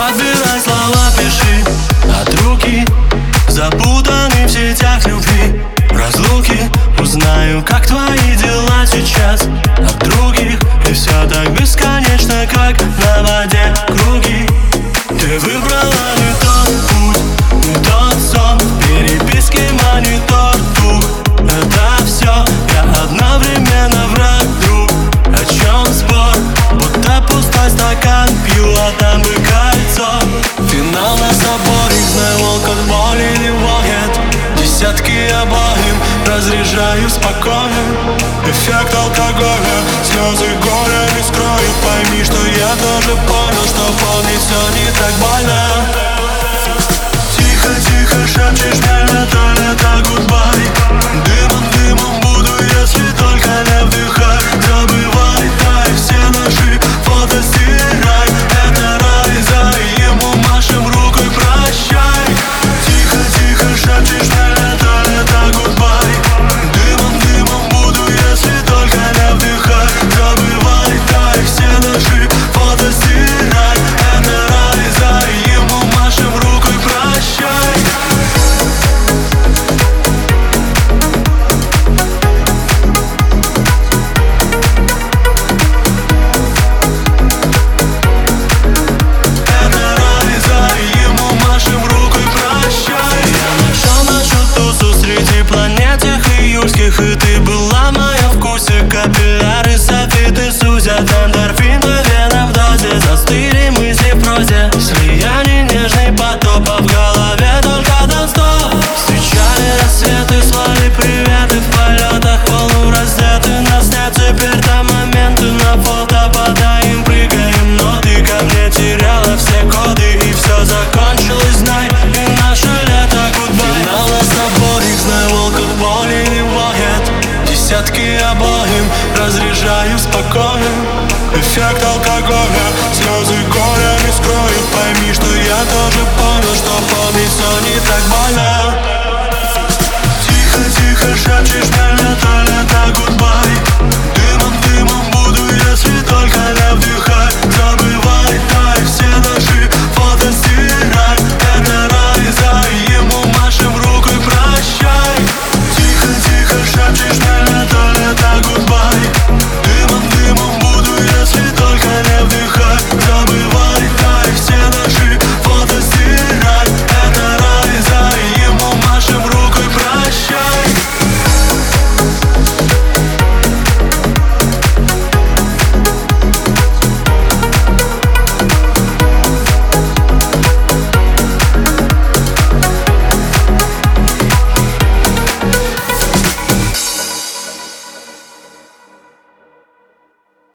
Подбирай слова, пиши. От руки Запутаны в сетях любви. В разлуке узнаю, как твои дела сейчас. От других и все так бесконечно, как на воде круги. Ты выбрала не тот путь. разряжаю спокойно Эффект алкоголя, слезы горя не скроют. Пойми, что я тоже понял, что помнить все не так больно. Тихо-тихо шепчешь мне Уезжаю спокоен Эффект алкоголя. Слезы горя не скрою Пойми, что я тоже понял Что помнить все не так больно.